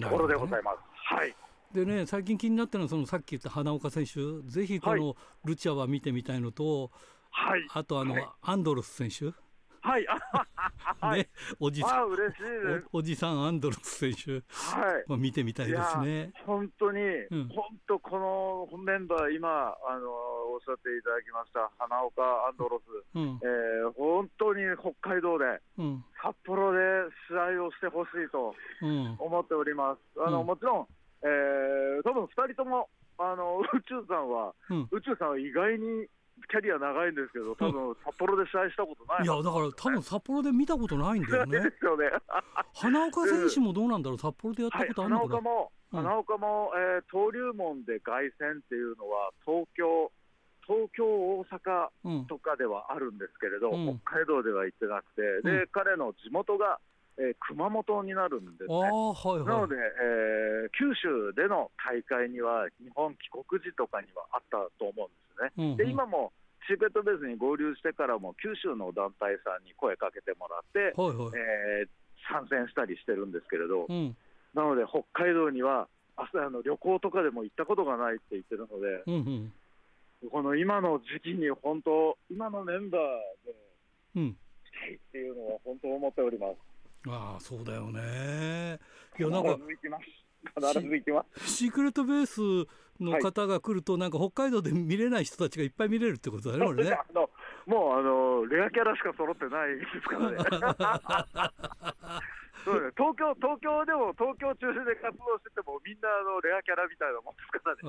ところでございます。はい、でね、最近気になったのは、そのさっき言った花岡選手、ぜひこのルチャは見てみたいのと、はい、あとあの、はい、アンドロス選手。はい、[laughs] はい、おじさん。嬉しいお、おじさんアンドロス選手、はい。まあ、見てみたいですね。本当に、うん、本当、このメンバー、今あの、おっしゃっていただきました、花岡アンドロス、うん、えー、本当に北海道で、うん、札幌で試合をしてほしいと思っております。あのもちろん、えー、多分2人ともあの [laughs] 宇宙さんは、宇宙さんは意外にキャリア長いんですけど、多分札幌で試合したことない、いや、だから多分札幌で見たことないんだよね。ですよね。[laughs] 花岡選手もどうなんだろう、札幌でやったことあるのかな、はい、花岡も、うん、花岡も、えー、登竜門で凱旋っていうのは、東京、東京、大阪とかではあるんですけれど、うん、北海道では行ってなくて、で、うん、彼の地元が、えー、熊本になるんですね。はいはい、なので、えー、九州での大会には、日本帰国時とかにはあったと思うんです。ね、うんうん、で今もシークレットベースに合流してからも、九州の団体さんに声かけてもらって、はいはい、えー、参戦したりしてるんですけれど、うん、なので北海道にはあの旅行とかでも行ったことがないって言ってるので、うんうん、この今の時期に本当、今のメンバーでしたいっていうのは本当思っております。ああ、そうだよね。いや、なんか。必ず行きますシークレットベースの方が来ると、はい、なんか北海道で見れない人たちがいっぱい見れるってことだね、これね。[laughs] あのもうあのレアキャラしか揃ってないですからね。[laughs] そうね、東京東京でも東京中心で活動しててもみんなあのレアキャラみたいなもんですからね。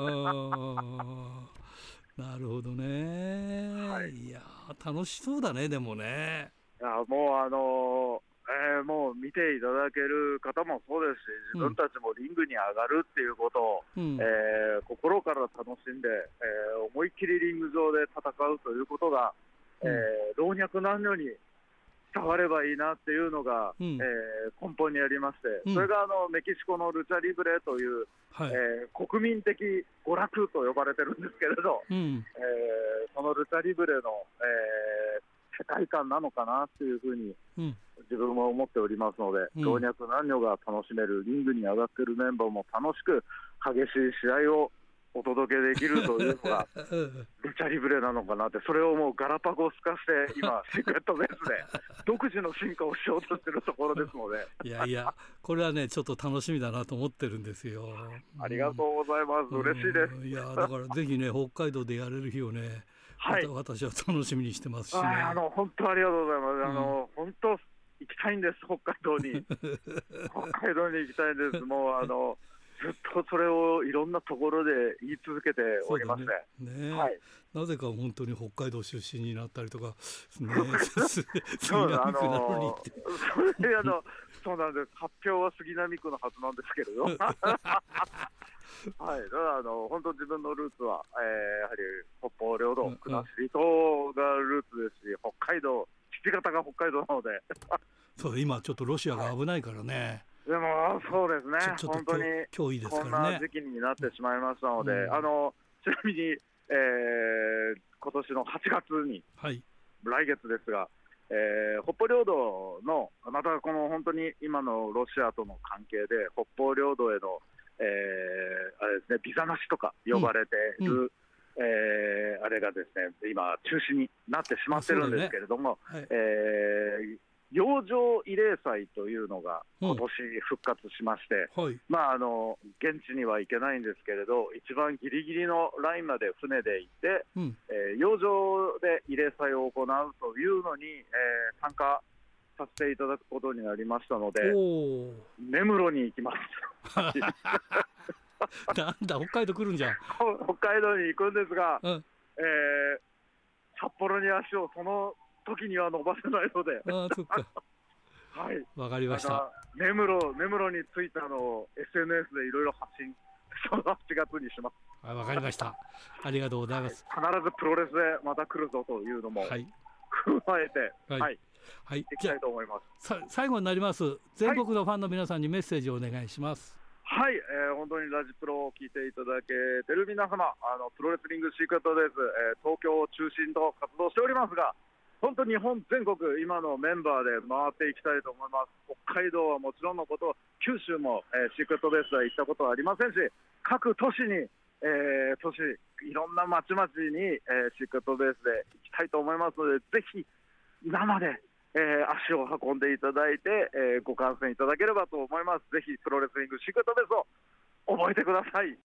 [laughs] なるほどね、はい、いや楽しそうだねでもね。いやもうあのー、えー、もう見ていただける方もそうですし、自分たちもリングに上がるっていうことを、うん、えー、心から楽しんで、えー、思いっきりリング上で戦うということが、うん、えー、老若男女に伝わればいいなっていうのが、うん、えー、根本にありまして、うん、それがあのメキシコのルチャリブレという、はい、えー、国民的娯楽と呼ばれてるんですけれど、うん、えー、そのルチャリブレの、え世界観なのかなっていうふうに、自分も思っておりますので、老若男女が楽しめる、リングに上がってるメンバーも楽しく、激しい試合をお届けできるというのが、[laughs] ルチャリブレなのかなって、それをもうガラパゴス化して、今、シークレットベースで独自の進化をしようとしてるところですので。いやいや、これはね、ちょっと楽しみだなと思ってるんですよ。ありがとうございます、うん、嬉しいです。いや、だからぜひね、北海道でやれる日をね、はい、私は楽しみにしてますし、ね、あの本当ありがとうございます。うん、あの本当行きたいんです、北海道に。[laughs] 北海道に行きたいんです。もうあのずっとそれをいろんなところで言い続けておりますね。ねはい、なぜか本当に北海道出身になったりとか、ね、そう [laughs] あのそれあのそうなんです。発表は杉並区のはずなんですけれど。[laughs] はい、ただあの本当自分のルーツは、えー、やはり北方領土、国後島がルーツですし、北海道、父方が北海道なので。[laughs] そう今ちょっとロシアが危ないからね。でもそうですね、本当に脅威ですから、ね、こんな時期になってしまいましたので、うん、あのちなみに、えー、今年の8月に、はい、来月ですが、えー、北方領土の、またこの本当に今のロシアとの関係で、北方領土への、えー、あれですね、ビザなしとか呼ばれている、うん。うん。えー、あれがですね今、中止になってしまってるんですけれども、ね。はい、えー、洋上慰霊祭というのが今年復活しまして、はい、まあ、あの現地には行けないんですけれど、一番ぎりぎりのラインまで船で行って、うん、えー、洋上で慰霊祭を行うというのに、えー、参加させていただくことになりましたので、根室に行きます。[laughs] なんだ、北海道来るんじゃ。ん。北海道に行くんですが、うん、えー、札幌に足をその時には伸ばせないので。あそっか。[laughs] はい。わかりました。根室、根室に着いたのを SNS でいろいろ発信、その8月にします。はい、わかりました。ありがとうございます、はい。必ずプロレスでまた来るぞというのも、はい、加えて、はい。はい、はい、いきたいと思います。さ最後になります。全国のファンの皆さんにメッセージをお願いします。はい、えー、本当にラジプロを聞いていただけてる皆様、あのプロレスリングシークレットです、えー、東京を中心と活動しておりますが、本当、日本全国、今のメンバーで回っていきたいと思います。北海道はもちろんのこと、九州も、えー、シークレットベースは行ったことはありませんし、各都市に、えー、都市、いろんな町々に、えー、シークレットベースで行きたいと思いますので、ぜひ生で、え、足を運んでいただいて、え、ご観戦いただければと思います。ぜひプロレスリングシークレットベースを覚えてください。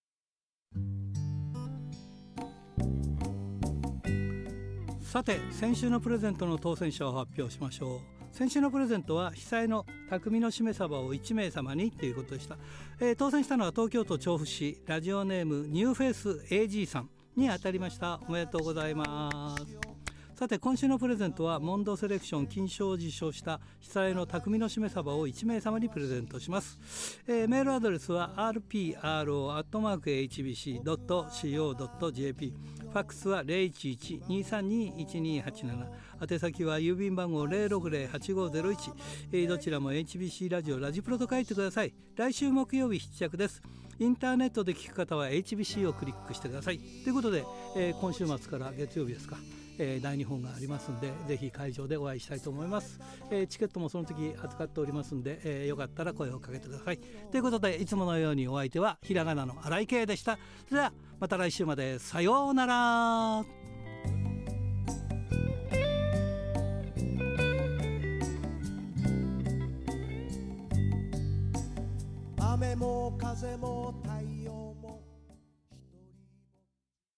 さて先週のプレゼントの当選者を発表しましょう。先週のプレゼントは被災の匠のしめ鯖を1名様にということでした、えー、当選したのは東京都調布市ラジオネームニューフェイス AG さんに当たりました。おめでとうございます。さて今週のプレゼントはモンドセレクション金賞を受賞した被災の匠のしめ鯖を1名様にプレゼントします、えー、メールアドレスは rpro.hbc.co.jp ファックスは011-232-1287宛先は郵便番号060-8501、えー、どちらも HBC ラジオラジプロと書いてください。来週木曜日必着です。インターネットで聞く方は HBC をクリックしてください。ということで、えー、今週末から月曜日ですか。えー、大日本がありますんでぜひ会場でお会いしたいと思います、えー、チケットもその時扱っておりますんで、えー、よかったら声をかけてください。ということでいつものようにお相手はひらがなの新井圭でした。それではまた来週まで。さようなら。雨も風も